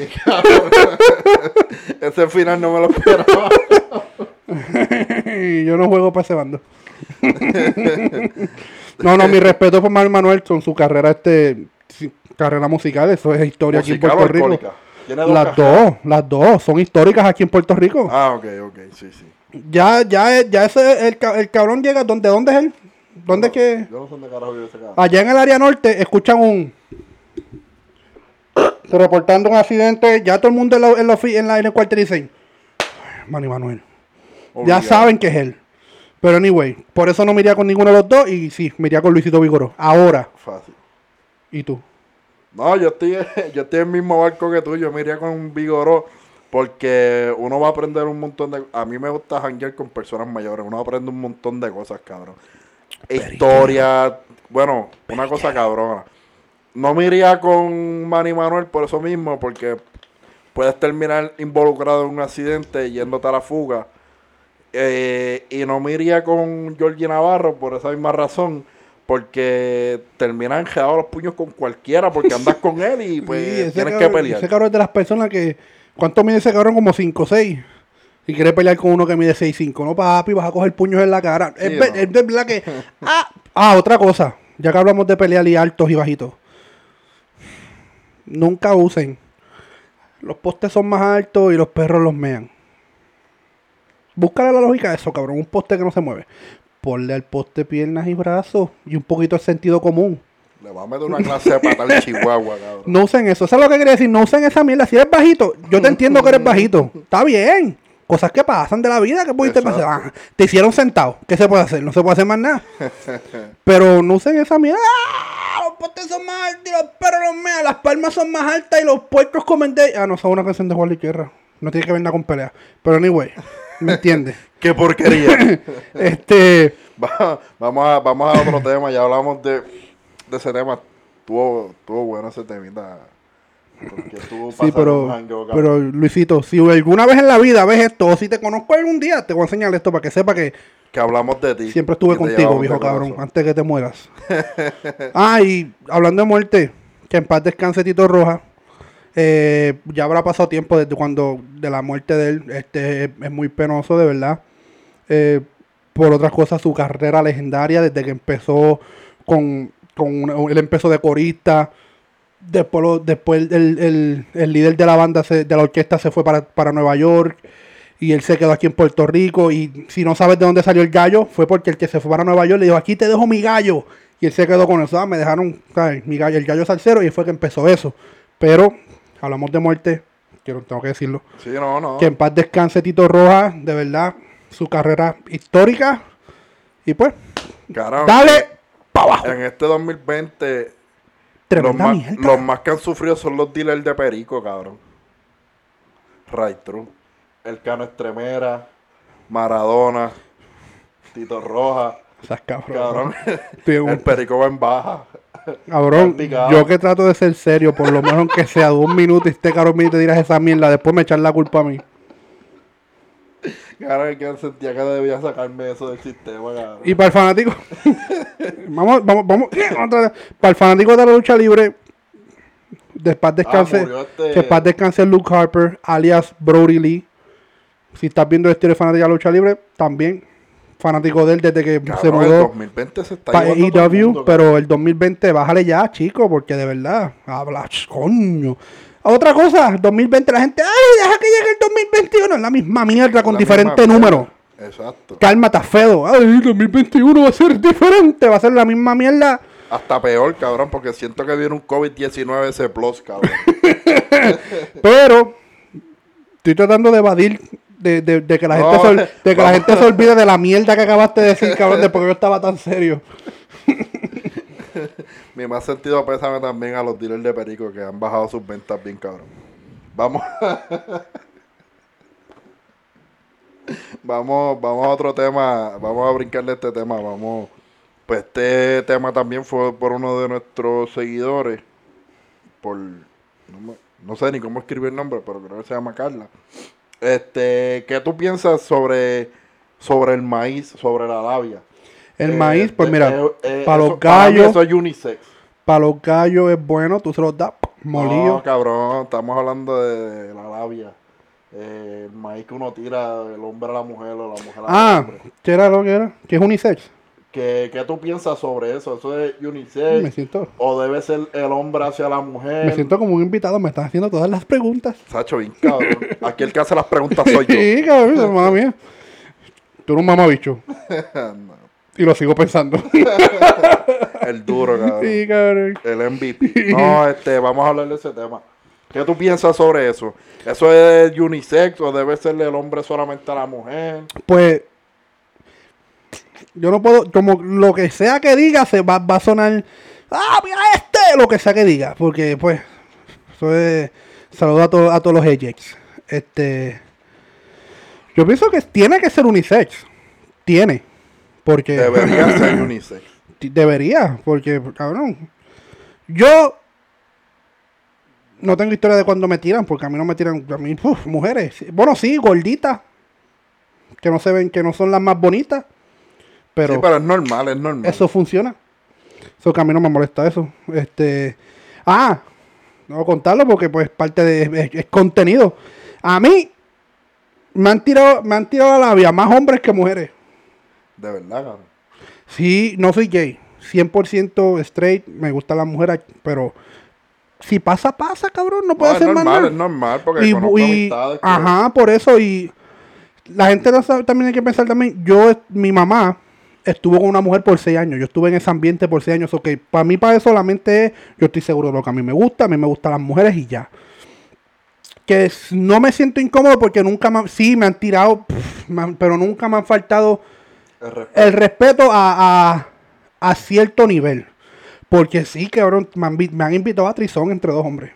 Ese final no me lo esperaba. Yo no juego para ese bando. no, no, mi respeto por Manuel Manuel con su carrera este carrera musical, eso es historia aquí en ¿Musical o Puerto Rico. Las dos, las dos son históricas aquí en Puerto Rico. Ah, ok, ok, sí, sí. Ya, ya, ya ese, el, el cabrón llega, ¿dónde, ¿dónde es él? ¿Dónde es que? Yo no sé dónde carajo vive ese cabrón. Allá en el área norte escuchan un... Reportando un accidente, ya todo el mundo en, la, en, la en, la- en el cuartel dicen, Manny Manuel. Ya saben que es él. Pero anyway, por eso no me iría con ninguno de los dos y sí, me iría con Luisito Vigoró. Ahora, Fácil. ¿y tú? No, yo estoy, yo estoy en el mismo barco que tú. Yo me iría con vigoró porque uno va a aprender un montón de... A mí me gusta janguear con personas mayores. Uno aprende un montón de cosas, cabrón. Historia. Bueno, una cosa cabrona. No me iría con Manny Manuel por eso mismo, porque puedes terminar involucrado en un accidente yéndote a la fuga. Eh, y no me iría con Georgie Navarro por esa misma razón. Porque terminan enredados los puños con cualquiera porque andas con él y pues Sí, tienes cabrón- que pelear. Ese cabrón es de las personas que... ¿Cuánto mide ese cabrón? Como 5 o 6. Y quiere pelear con uno que mide 6'5". No, papi, vas a coger puños en la cara. Sí, no. es de verdad que... Ah, ah, otra cosa. Ya que hablamos de pelear y altos y bajitos. Nunca usen. Los postes son más altos y los perros los mean. Búscale la lógica de eso, cabrón. Un poste que no se mueve. Ponle al poste piernas y brazos y un poquito de sentido común. Le va a meter una clase de pata al chihuahua, cabrón. No usen eso. Eso es lo que quería decir. No usen esa mierda. Si eres bajito, yo te entiendo que eres bajito. Está bien. Cosas que pasan de la vida que pudiste Exacto. pasar. Ah, te hicieron sentado. ¿Qué se puede hacer? No se puede hacer más nada. Pero no usen esa mierda. ¡Ah! Los postes son más altos y los perros los mean. Las palmas son más altas y los puercos comen de... Ah, no, son una canción de Juan Guerra. No tiene que ver nada con pelea. Pero anyway, ¿me entiendes? ¡Qué porquería! este... Va- vamos, a, vamos a otro tema. Ya hablamos de, de ese tema. Estuvo, estuvo bueno ese temita. Porque estuvo Sí, pero, pero Luisito, si alguna vez en la vida ves esto, o si te conozco algún día, te voy a enseñar esto para que sepa que Que hablamos de ti. siempre estuve contigo, viejo cabrón, antes que te mueras. ah, y hablando de muerte, que en paz descanse Tito Roja. Eh, ya habrá pasado tiempo desde cuando de la muerte de él. Este es, muy penoso, de verdad. Eh, por otras cosas, su carrera legendaria, desde que empezó con, con él empezó de corista. Después, después el, el- el líder de la banda, de la orquesta, se fue para, para Nueva York. Y él se quedó aquí en Puerto Rico. Y si no sabes de dónde salió el gallo, fue porque el que se fue para Nueva York le dijo, aquí te dejo mi gallo. Y él se quedó con eso. Ah, me dejaron ¿sabes? mi gallo, el gallo salsero. Y fue que empezó eso. Pero, hablamos de muerte. Quiero, tengo que decirlo. Sí, no, no. Que en paz descanse Tito Rojas. De verdad, su carrera histórica. Y pues, Cabrón, dale para abajo. En este 2020, los más, los más que han sufrido son los dealers de perico, cabrón. Right true. El Cano Estremera, Maradona, Tito Rojas, Esas cabrón. cabrón. Un- El perico va en baja. Cabrón, yo que trato de ser serio, por lo menos que sea dos minutos y este cabrón mío te dirás esa mierda, después me echan la culpa a mí. Cabrón, que sentía que debía sacarme eso del sistema, cabrón. Y para el fanático, vamos, vamos, vamos, para el fanático de la lucha libre, después descanse, Ah, este- después descanse Luke Harper, alias Brody Lee. Si estás viendo el estilo de fanático de la lucha libre, también fanático de él desde que Cabrón, se el mudó 2020 se está para el AEW, mundo, pero el 2020 bájale ya, chico, porque de verdad, habla, ch, coño. Otra cosa, 2020 la gente, ay, deja que llegue el 2021, es la misma mierda con diferentes números. Exacto. Cálmate, Fedo. Ay, el 2021 va a ser diferente, va a ser la misma mierda. Hasta peor, cabrón, porque siento que viene un COVID-19 ese plus, cabrón. Pero estoy tratando de evadir de, de- de que la gente se, de que la gente se olvide de la mierda que acabaste de decir, cabrón, de por qué yo estaba tan serio. Mi más sentido pésame también a los dealers de perico que han bajado sus ventas bien, cabrón. Vamos. vamos, vamos a otro tema. Vamos a brincarle este tema. Vamos. Pues este tema también fue por uno de nuestros seguidores. Por. No, me- no sé ni cómo escribir el nombre, pero creo que se llama Carla. Este, ¿qué tú piensas sobre, sobre el maíz, sobre la labia? El Eh, maíz, pues eh, mira, eh, eh, para los para gallos, eso es unisex. para los gallos es bueno, tú se los das molido. No, cabrón, estamos hablando de, de la labia. El maíz que uno tira del hombre a la mujer o la mujer al ah, hombre. ¿qué era lo que era? ¿Qué es unisex? ¿Qué, ¿Qué tú piensas sobre eso? ¿Eso es unisex? Me siento, ¿O debe ser el hombre hacia la mujer? me siento como un invitado, me están haciendo todas las preguntas. Sacho, bien cabrón. Aquí el que hace las preguntas soy yo. Sí, cabrón, hermana mía. Tú eres un mamabicho. No, Y lo sigo pensando. el duro, cabrón. sí, cabrón. El MVP. No, este, vamos a hablar de ese tema. ¿Qué tú piensas sobre eso? ¿Eso es unisex o debe ser el hombre solamente a la mujer? Pues yo no puedo, como lo que sea que diga, se va, va a sonar, ah, mira este, lo que sea que diga, porque pues, eso es, saludo a, to- a todos los Ajax. Este, yo pienso que tiene que ser unisex, tiene, porque Debería ser unisex. Debería, porque, cabrón. Yo no tengo historia de cuando me tiran, porque a mí no me tiran, a mí, uf, mujeres. Bueno, sí, gorditas. Que no se ven, que no son las más bonitas. Pero, sí, pero es normal, es normal. eso funciona. Eso que a mí no me molesta eso. Este. Ah, no voy a contarlo porque pues parte de es, es contenido. A mí me han tirado, me han tirado a la labia más hombres que mujeres. De verdad, cabrón. Sí, no soy gay. 100% straight. Me gustan las mujeres. Pero si pasa, pasa, cabrón. No puedo No, más normal, es normal, porque Y, conozco y- ajá, por eso. Y la gente no sabe, también hay que pensar también. Yo, mi mamá estuvo con una mujer por seis años. Yo estuve en ese ambiente por seis años. Ok, para mí, para eso solamente es. Yo estoy seguro de lo que a mí me gusta. A mí me gustan las mujeres y ya. Que no me siento incómodo porque nunca me. Sí, me han tirado. pero nunca me han faltado el respeto. el respeto a, a, a cierto nivel. Porque sí, cabrón, me han, me han invitado a trizón entre dos hombres.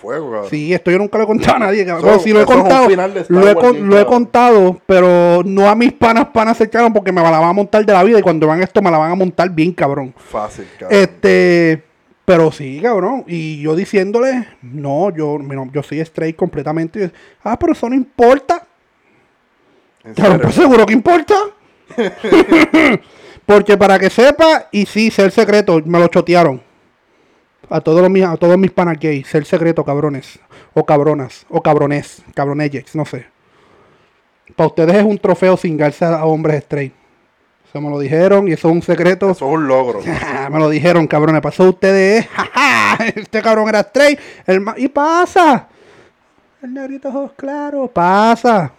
Fuego. Sí, esto yo nunca lo he contado a nadie. Eso- Bueno, lo he contado. Lo he, con- lo contado, pero no a mis panas panas echaron porque me la van a montar de la vida y cuando van esto me la van a montar bien, cabrón. Fácil, cabrón. Este, pero sí, cabrón. Y yo diciéndole, no, yo, yo soy straight completamente. Ah, pero eso no importa. Cabrón, pues seguro que importa. Porque para que sepa, y sí, ser secreto, me lo chotearon. A todos, los, mis- a todos mis panas gays, ser secreto, cabrones. O cabronas, o cabrones, cabronellex, no sé. Para ustedes es un trofeo cingarse a hombres straight. Se me lo dijeron y eso es un secreto. Eso es un logro. me lo dijeron, cabrones. Pasó ustedes, este cabrón era straight. El y pasa. El negrito ojos claros, pasa.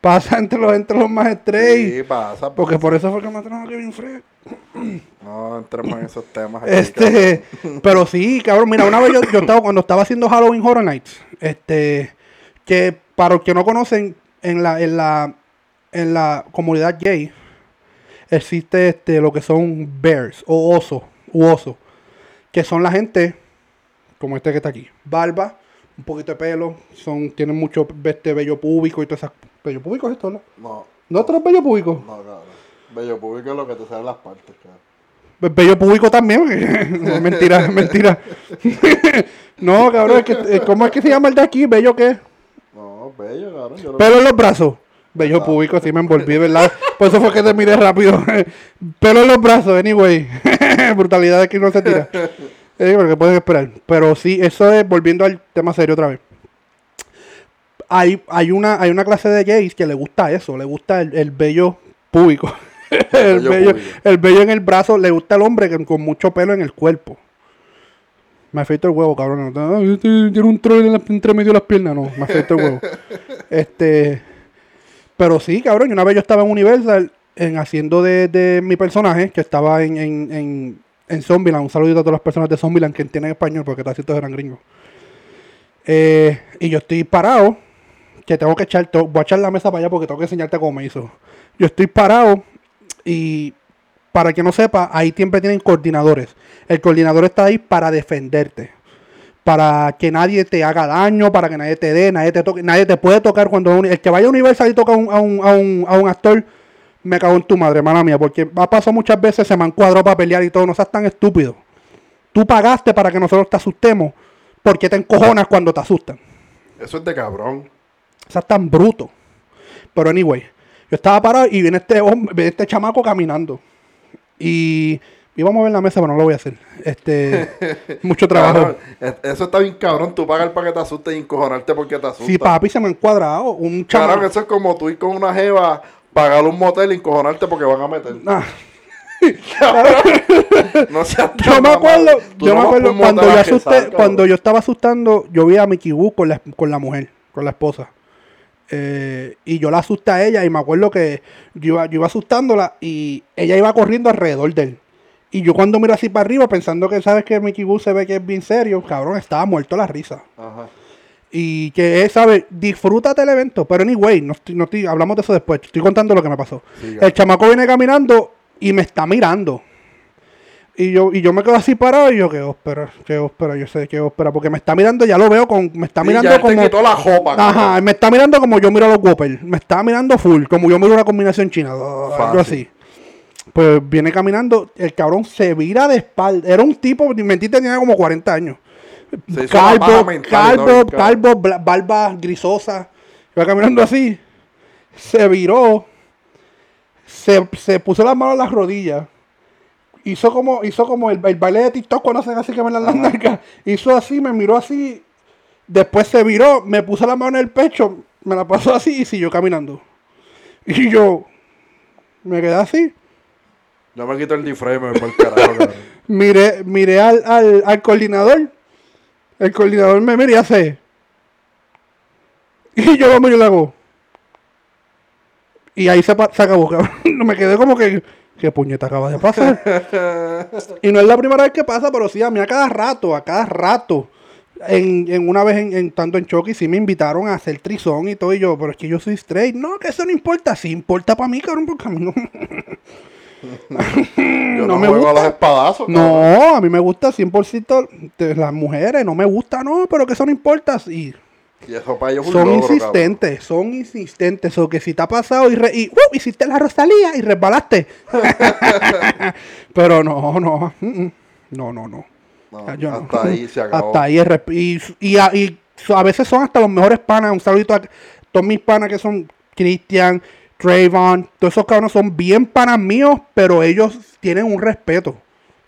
Pasa entre los, entre los más estrellas. Sí, pasa. Porque por eso fue que mataron a Kevin Fred. No entremos en esos temas. aquí, Este, pero sí, cabrón, mira, una vez yo, yo estaba, cuando estaba haciendo Halloween Horror Nights, este, que para los que no conocen, en la, en la, en la comunidad gay, existe este, lo que son bears, o osos, u osos, que son la gente, como este que está aquí, barba, un poquito de pelo, son, tienen mucho este bello público y todas esas, bello público es esto, ¿no? No, ¿No esto no es bello público? no, cabrón. Bello público es lo que te sale en las partes, cabrón. Bello público también, no, mentira, mentira. no, cabrón, es que, eh, ¿cómo es que se llama el de aquí? ¿Bello qué? No, bello, cabrón. Yo lo- Pelo en los brazos. Bello público, sí me envolví, ¿verdad? Por eso fue que te miré rápido. Pelo en los brazos, anyway. Brutalidad de que no se tira. Eh, pueden esperar. Pero sí, eso es, volviendo al tema serio otra vez. Hay, hay, una, hay una clase de gays que le gusta eso, le gusta el, el bello público. el, bello el bello en el brazo, le gusta el hombre que- con mucho pelo en el cuerpo. Me afeito el huevo, cabrón. Tiene un troll en la- entre medio de las piernas. No, me afeito el huevo. este. Pero sí, cabrón. y Una vez yo estaba en Universal en haciendo de, de mi personaje, que estaba en, en, en, en Zombieland. Un saludito a todas las personas de Zombieland que entienden español, porque casi todos eran gringos. Eh, y yo estoy parado, que tengo que echar, voy a echar la mesa para allá porque tengo que enseñarte cómo me hizo. Yo estoy parado y para que no sepa, ahí siempre tienen coordinadores. El coordinador está ahí para defenderte. Para que nadie te haga daño, para que nadie te dé, nadie te toque, nadie te puede tocar cuando el que vaya a Universal y toca a un, a un, a un, a un actor, me cago en tu madre, mala mía, porque ha pasado muchas veces, se me han cuadrado para pelear y todo, no seas tan estúpido. Tú pagaste para que nosotros te asustemos, ¿por qué te encojonas cuando te asustan? Eso es de cabrón. O sea, tan bruto. Pero anyway, yo estaba parado y viene este hombre, viene este chamaco caminando. Y íbamos a ver la mesa, pero no lo voy a hacer. Este, mucho trabajo. Cabrón, es- eso está bien cabrón. Tú pagas para que te asustes y encojonarte porque te asustas. Sí, papi, se me han cuadrado. Un chamaco. eso es como tú ir con una jeva, pagar un motel y encojonarte porque van a meter. Ah, No seas yo me acuerdo, yo no me acuerdo cuando yo asusté, cuando yo estaba asustando, yo vi a Mickey Wu con la, con la mujer, con la esposa. Eh, y yo la asusté a ella y me acuerdo que yo iba, yo iba asustándola y ella iba corriendo alrededor de él. Y yo cuando miro así para arriba pensando que sabes que Mickey Wu se ve que es bien serio, cabrón, estaba muerto la risa. Ajá. Y que es, ¿sabes? Disfrútate el evento. Pero anyway, no estoy, no estoy, hablamos de eso después. Estoy contando lo que me pasó. El chamaco viene caminando y me está mirando. Y yo, y yo me quedo así parado y yo, ¿qué espera? ¿Qué espera? Yo sé qué espera. Porque me está mirando, ya lo veo con. Me está mirando ya él te como. quitó la jopa, Ajá, me está mirando como yo miro a los Whopper. Me está mirando full, como yo miro una combinación china. Algo Fácil. así. Pues viene caminando, el cabrón se vira de espalda. Era un tipo, mentira, tenía como 40 años. Calvo, mental calvo, calvo, bla- barba grisosa. Iba caminando así. Se viró. Se, se puso las manos en las rodillas. Hizo como, hizo como el, el baile de TikTok cuando hacen así que me las nalgas. Hizo así, me miró así. Después se viró, me puso la mano en el pecho, me la pasó así y siguió caminando. Y yo me quedé así. Yo me quito el disfraz y me voy por el carajo. Miré, miré al, al, al coordinador. El coordinador me mira y hace. Y yo lo miro y le hago. Y ahí se, se acabó, cabrón. Me quedé como que. ¿Qué puñeta acaba de pasar? y no es la primera vez que pasa, pero sí, a mí a cada rato, a cada rato. En, en una vez en, en- tanto en Chucky sí me invitaron a hacer trizón y todo. Y yo, pero es que yo soy straight. No, que eso no importa. Sí importa para mí, cabrón, porque a mí no. Yo No no, me juego a gusta. los espadazos, cabrón. No, a mí me gusta 100% de las mujeres, no me gusta, no, pero que eso no importa. Y Y eso para ellos es un son cabrón. insistentes, son insistentes. O que si te ha pasado y, re- y ¡uh! hiciste la Rosalía y resbalaste. pero no, no, mm, mm. no, no, no. No, Yo no. hasta ahí se acabó. Hasta ahí es y, y, a, y so- a veces son hasta los mejores panas. Un saludito a todos mis panas que son Christian, Trayvon. Todos esos cabrones son bien panas míos, pero ellos tienen un respeto.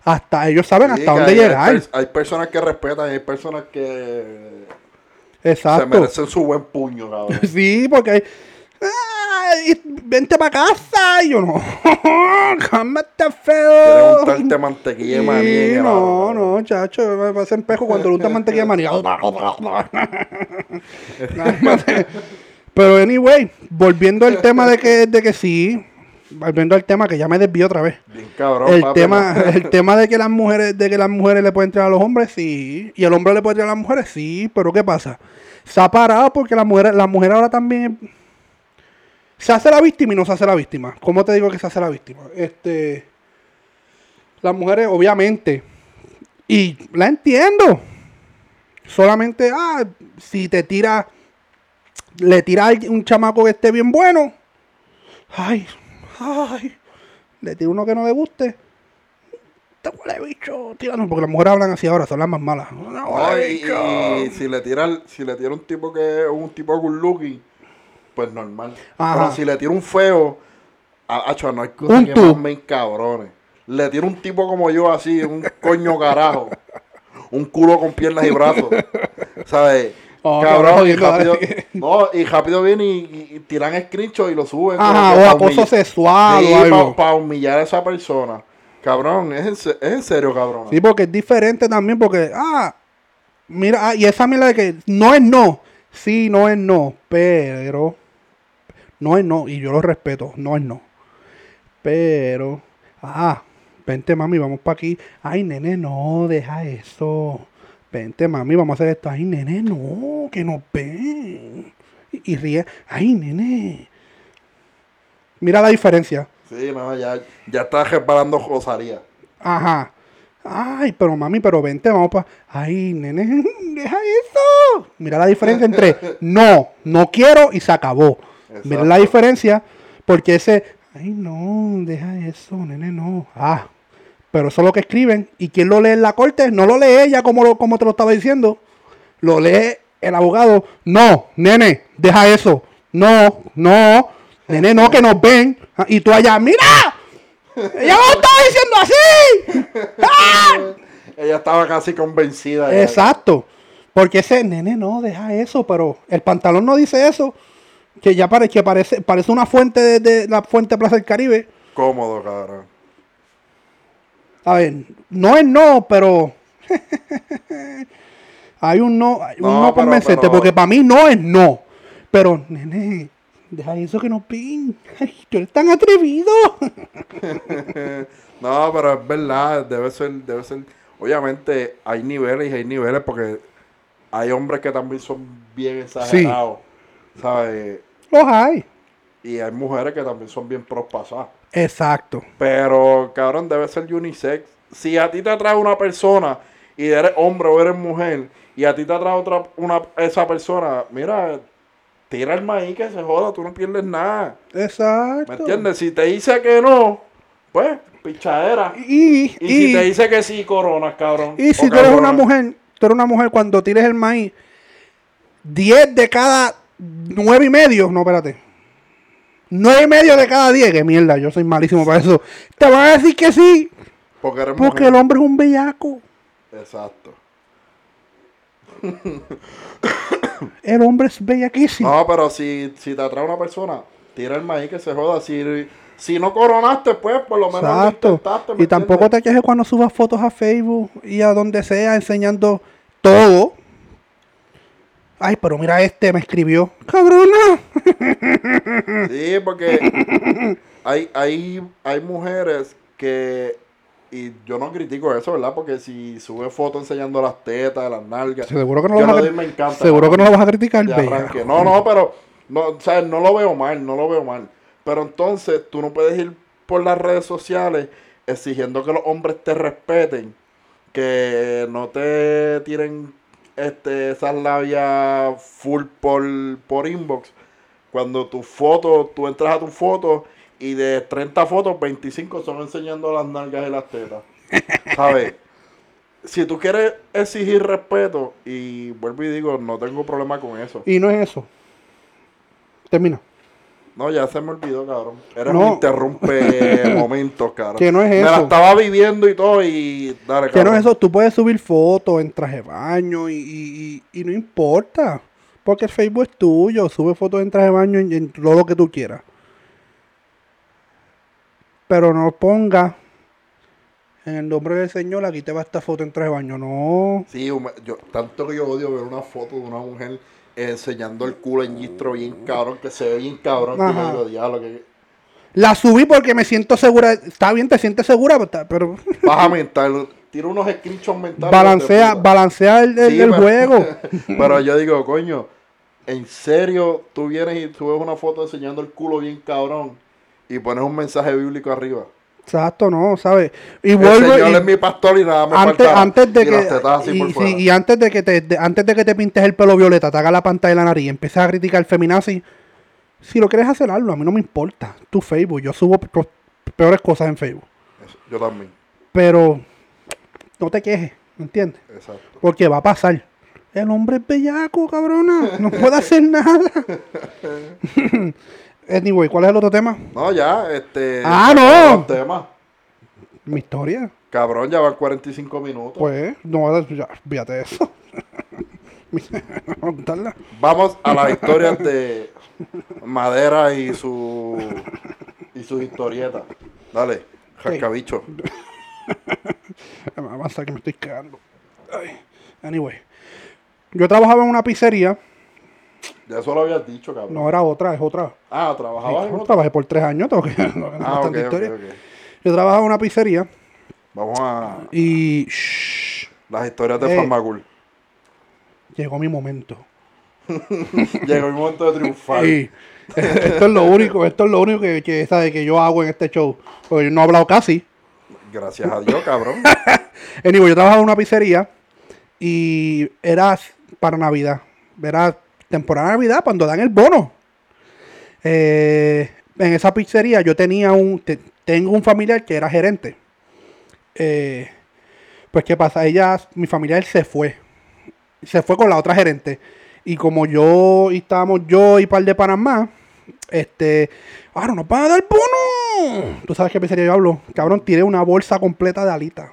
Hasta ellos saben Sí, hasta dónde hay, llegar. Hay, pers- hay personas que respetan hay personas que se Exacto. merecen su buen puño, cabrón. Sí, porque hay. "Ay, vente para casa. Y yo no. Quieren feo. untarte mantequilla de Sí, maní. en no, no, chacho, me pasa empejo cuando le untan mantequilla de maní. Pero anyway, volviendo al tema de que, de que sí, volviendo al tema que ya me desvió otra vez. Bien cabrón, El papi, tema, ¿no? el tema de que las mujeres, de que las mujeres le pueden tirar a los hombres, sí. Y el hombre le puede tirar a las mujeres, sí. Pero ¿qué pasa? Se ha parado porque la mujer, la mujer ahora también se hace la víctima y no se hace la víctima. ¿Cómo te digo que se hace la víctima? Este, las mujeres, obviamente, y la entiendo. Solamente, ah, si te tira, le tira a un chamaco que esté bien bueno, ay, ay, le tira uno que no le guste. Te huele bicho, tíralo, porque las mujeres hablan así ahora, son las más malas. Huele y, bicho. y si le tira si le tira un tipo que es un tipo good looking, pues normal. Ajá. Pero si le tira un feo, a, acho, no hay cosa Un que más me encabrones. Le tira un tipo como yo así, un coño carajo. Un culo con piernas y brazos. ¿Sabes? Oh, Cabrón, y rápido, dale. no, y rápido viene y, y- y tiran screenshot y lo suben. Ajá, que o acoso sexual Sí, para humillar a esa persona. Cabrón, es en, es en serio, cabrón. Sí, porque es diferente también, porque, ah, mira, ah, y esa mierda de que no es no. Sí, no es no, pero no es no, y yo lo respeto, no es no. Pero, ah, vente mami, vamos para aquí. Ay, nene, no, deja eso. Vente mami, vamos a hacer esto. Ay, nene, no, que nos ven. Y, y ríe, ay, nene. Mira la diferencia. Sí, no, ya, ya está reparando Rosaría. Ajá. Ay, pero mami, pero vente, vamos para. Ay, nene, deja eso. Mira la diferencia entre no, no quiero y se acabó. Mira la diferencia, porque ese, ay, no, deja eso, nene, no. Ah, pero eso es lo que escriben. ¿Y quién lo lee en la corte? No lo lee ella como, lo- como te lo estaba diciendo. Lo lee el abogado. No, nene, deja eso. No, no, nene, no, que nos ven. Ah, Y tú allá, mira. Ella lo estaba diciendo así. ¡Ah! Ella estaba casi convencida. ya. Exacto. Porque ese nene no deja eso, pero el pantalón no dice eso. Que ya parece, que parece, parece una fuente de, de la fuente Plaza del Caribe. Cómodo, cabrón. A ver, no es no, pero hay un no, hay un No, no, convencente, pero- porque para mí no es no. Pero, nene, deja eso que nos pin. Tú eres tan atrevido. No, pero es verdad, debe ser, debe ser. Obviamente hay niveles y hay niveles porque hay hombres que también son bien exagerados, ¿sabes? Los hay. Y hay mujeres que también son bien prospasadas. Exacto. Pero, cabrón, debe ser unisex. Si a ti te atrae una persona y eres hombre o eres mujer y a ti te atrae otra, una, esa persona, mira, tira el maíz que se joda, tú no pierdes nada. Exacto. ¿Me entiendes? Si te dice que no, pues, pichadera. Y, Y, si te dice que sí, coronas, cabrón. Y si tú eres una mujer, tú eres una mujer cuando tires el maíz, 10 de cada 9 y medio, no, espérate. 9 y medio de cada 10, que mierda, yo soy malísimo para eso. Te van a decir que sí, Porque eres porque mujer. el hombre es un bellaco. Exacto. El hombre es bellaquísimo. No, pero si, si te atrae una persona, tira el maíz que se joda. Si, si no coronaste, pues, por lo menos lo Exacto. intentaste, ¿me Y tampoco te quejes cuando subas fotos a Facebook y a donde sea enseñando todo. Ay, pero mira este me escribió. Cabrona. Sí, porque hay, hay, hay mujeres que, y yo no critico eso, ¿verdad? Porque si sube fotos enseñando las tetas, las nalgas, Seguro que no lo vas a doy me encanta. Seguro que no lo vas a criticar, de. No, no, pero, no, o sea, no lo veo mal, no lo veo mal. Pero entonces tú no puedes ir por las redes sociales exigiendo que los hombres te respeten, que no te tiren este, esas labias full por, por inbox. Cuando tu foto, tú entras a tu foto y de 30 fotos, 25 son enseñando las nalgas y las tetas. ¿Sabes? Si tú quieres exigir respeto, y vuelvo y digo, no tengo problema con eso. Y no es eso. Termina. No, ya se me olvidó, cabrón. No. un interrumpe momentos, cabrón. Que no es Me la eso. estaba viviendo y todo y... Dale, Que no es eso, tú puedes subir fotos en traje de baño y, y- y- y no importa. Porque el Facebook es tuyo, sube fotos en traje de baño en, en todo lo que tú quieras. Pero no ponga en el nombre del Señor, aquí te va esta foto en traje de baño. No. Sí, yo, tanto que yo odio ver una foto de una mujer enseñando el culo en gistro bien cabrón, que se ve bien cabrón. Que yo digo, diablo, que La subí porque me siento segura. Está bien, te sientes segura, pero baja mental. Tira unos screenshots mentales. balancea, balancea el, el- Sí, el pero- juego. Pero yo digo, coño, en serio, tú vienes y subes una foto enseñando el culo bien cabrón y pones un mensaje bíblico arriba. Exacto, no, ¿sabes? Y El vuelvo Señor y- es mi pastor y nada me antes, faltará. antes de Y que así y, por sí, fuera. y antes de que te de- antes de que te pintes el pelo violeta, te hagas la pantalla de la nariz y empieces a criticar el feminazi, si lo quieres hacer hazlo, a mí no me importa. Tu Facebook, yo subo pe- peores cosas en Facebook, Yo también, pero no te quejes, ¿me entiendes? exacto. Porque va a pasar. El hombre es bellaco, cabrona. No puede hacer nada. anyway, ¿cuál es el otro tema? No, ya, este... Ah, no. temas. Mi historia. Cabrón, ya van 45 minutos. Pues, no, ya, fíjate eso. Vamos a contarla. Vamos a las historias de Madera y su y sus historietas. Dale, jascabicho. Vamos a avanzar que me estoy cagando. Ay, Anyway. Yo trabajaba en una pizzería. Ya eso lo habías dicho, cabrón. No era otra, es otra. Ah, Yo otra? trabajé por tres años, tengo que no, Ah, ok, bastante ok, historia. ok. Yo trabajaba en una pizzería Vamos a y shh, las historias de Eh. Farmagul. llegó mi momento. Llegó el momento de triunfar. Y esto es lo único, esto es lo único que, que, sabe, que yo hago en este show. Porque yo no he hablado casi. Gracias a Dios, cabrón. Anyway, yo trabajaba en una pizzería y era para Navidad. Era temporada de Navidad cuando dan el bono. Eh, en esa pizzería yo tenía un, te- tengo un familiar que era gerente. Eh, pues qué pasa, ella, mi familiar se fue. Se fue con la otra gerente. Y como yo, y estábamos yo y par de panas más, este, ahora nos van a dar bono. ¿Tú sabes qué pizzería yo hablo? Cabrón, tiré una bolsa completa de alitas.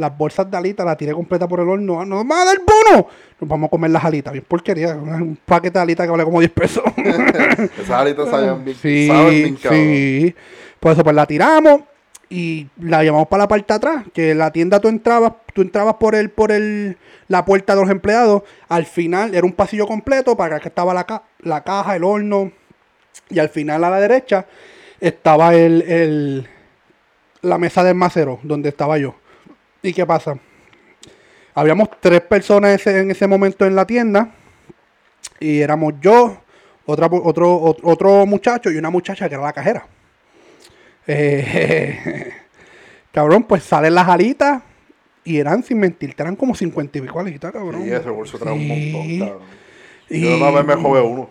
Las bolsas de alitas las tiré completa por el horno. ¡Ah, ¡Nos van a dar bono! Nos vamos a comer las alitas. Bien porquería. Un paquete de alitas que vale como 10 pesos. Esas alitas saben bien, sí, saben sí. Por eso pues la tiramos y la llevamos para la parte de atrás. Que la tienda tú entrabas, tú entrabas por el, por el, la puerta de los empleados. Al final era un pasillo completo para que estaba la, ca- la caja, el horno. Y al final a la derecha estaba el, el- la mesa del macero, donde estaba yo. ¿Y qué pasa? Habíamos tres personas ese- en ese momento en la tienda. Y éramos yo, otra, otro, otro, otro muchacho y una muchacha que era la cajera. Eh, cabrón, pues salen las alitas y eran, sin mentirte, eran como 50 y pico alitas, cabrón. Y ese bolso trae un Sí. montón, cabrón. Y- Yo una vez me jové uno.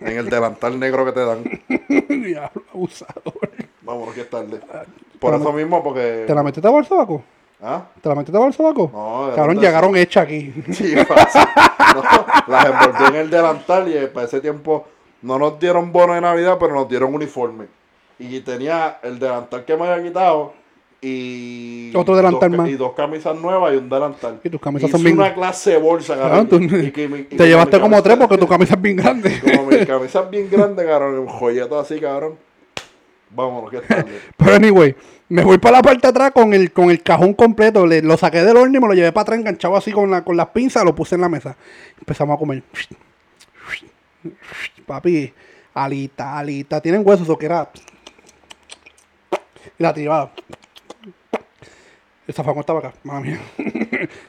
en el delantal negro que te dan. Diablo, abusador. Vámonos que es tarde. Por eso mismo, porque. ¿Te la metiste a bolsa, Baco? ¿Ah? ¿Te la metiste a bolsa, Baco? No, ¿de Cabrón, llegaron hechas aquí. Sí, fácil. No, las envolví en el delantal y para ese tiempo no nos dieron bono de Navidad, pero nos dieron uniforme. Y tenía el delantal que me había quitado y. Otro delantal dos, más. Y dos camisas nuevas y un delantal. Y tus camisas Hice son bien- una clase de bolsa, Ah, cabrón. tú- y que mi- y te llevaste como tres porque tu camisa es bien grande. Como mi camisa es bien grande, cabrón. Un joyeto así, cabrón. Vámonos, que es tarde. Pero anyway, me voy para la parte de atrás con el, con el cajón completo. Le- lo saqué del horno y me lo llevé para atrás enganchado así con, la, con las pinzas. Lo puse en la mesa. Empezamos a comer. Papi, alita, alita. Tienen huesos o que era. La tiraba. Fue con tabaca, madre mía.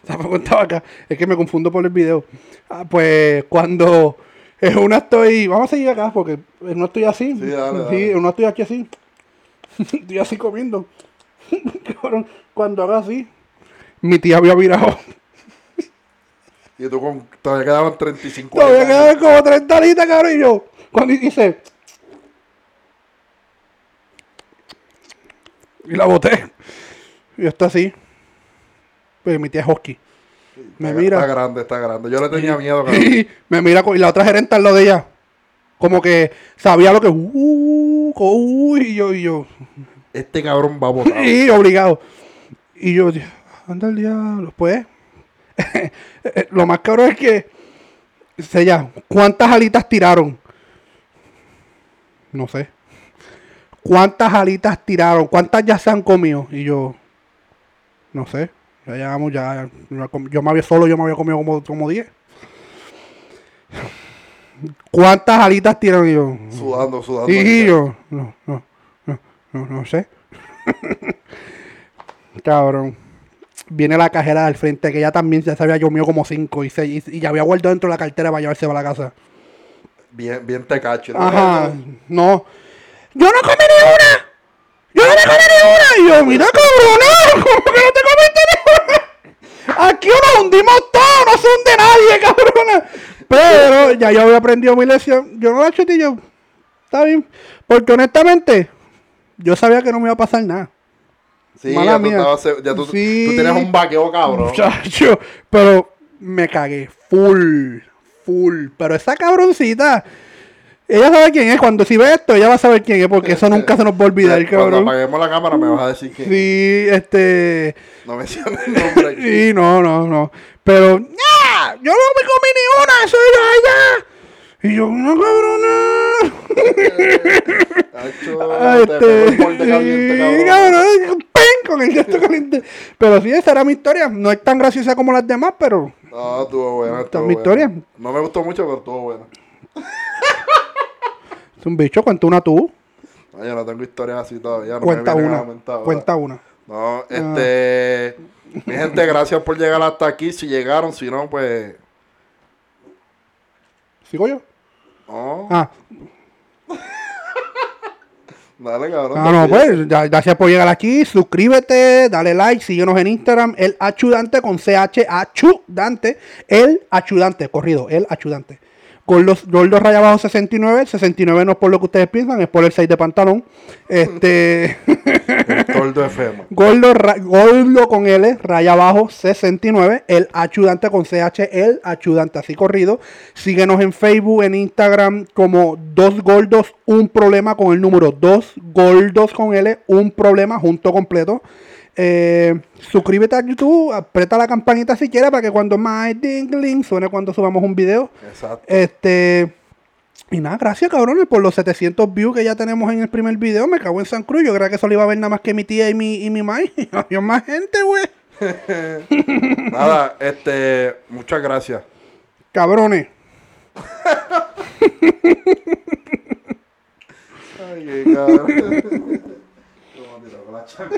Esa fue con tabaca. Es que me confundo por el video. Ah, pues cuando en una estoy. Vamos a seguir acá porque una estoy así. Sí, dale, Sí, en una estoy aquí así. Estoy así comiendo. Cuando haga así, mi tía había virado. Y tú con, todavía quedaban 35 Todavía quedaban como 30 alitas, cabrón. Y yo, cuando dice. Y la boté. Y está así. Pues mi tía es husky. Me Está- mira. Está grande, está grande. Yo le tenía miedo. Y me mira con- y la otra gerente al lado de ella. Como que sabía lo que. Uh, y yo, y yo. Este cabrón va a votar. Y obligado. Y yo, anda el diablo. Pues, lo más cabrón es que, sé ya, ¿cuántas alitas tiraron? No sé. ¿Cuántas alitas tiraron? ¿Cuántas ya se han comido? Y yo, no sé. Ya llevamos, ya, yo me había solo, yo me había comido como, como 10. ¿Cuántas alitas tienen Y yo? Sudando, sudando. Y yo, no, no, no, no, no sé. Cabrón. Viene la cajera al frente, que ella también ya se había comido como cinco y, seis, y, y ya había guardado dentro de la cartera para llevarse para la casa. Bien, bien te cacho. ¿no? Ajá, no. Yo no comí ni una. Yo no me comí ni una. Y yo, mira cabrón, ¿cómo que no te una? Aquí nos hundimos todos, no se hunde nadie, cabrona. Pero ya yo había aprendido mi lección. Yo no la chuté yo. Está bien. Porque honestamente, yo sabía que no me iba a pasar nada. Sí, Mala ya, tú, estabas se- ya tú, Sí. tú tenías un vaqueo cabrón. Muchacho, pero me cagué full, full. Pero esa cabroncita, ella sabe quién es. Cuando si ve esto, ella va a saber quién es, porque eso nunca se nos va a olvidar, Cuando cabrón. apaguemos la cámara me vas a decir que Sí, este. no menciones el nombre aquí. Sí, no, no, no. Pero, ¡ya! Yo no me comí ni una, eso era allá. Y yo, una cabrona. Ah, te este, cabrón. con el caliente. Pero sí, esa era mi historia. No es tan graciosa como las demás, pero No, estuvo buena. Esta estuvo es mi buena. historia. No me gustó mucho, pero estuvo buena. Es un bicho. Cuenta una tú. No, yo no tengo historias así todavía. No Cuenta me una. Cuenta una. No, este. Mi gente, gracias por llegar hasta aquí. Si llegaron, si no, pues. ¿Sigo yo? No, Ah, dale, cabrón. ah no, pues, ya- gracias por llegar aquí. Suscríbete, dale like, síguenos en Instagram. El Achudante con CH Achudante. El Achudante, corrido, el Achudante. Gordos, Gordos raya abajo 69. 69 no es por lo que ustedes piensan, es por el 6 de pantalón. Este. El Tordo FM. Gordo, ra- gordo con L, raya abajo 69, el ayudante con CH, el ayudante así corrido. Síguenos en Facebook, en Instagram como dos gordos, un problema con el número dos gordos con L, un problema junto completo. Eh, suscríbete a YouTube, aprieta la campanita si quieres para que cuando más ding suene cuando subamos un video. Exacto. Este. Y nada, gracias cabrones por los 700 views que ya tenemos en el primer video. Me cago en San Cruz. Yo creía que solo iba a ver nada más que mi tía y mi, y mi mai. Había más gente, güey. Nada, este. Muchas gracias. Cabrones. Ay, cabrón.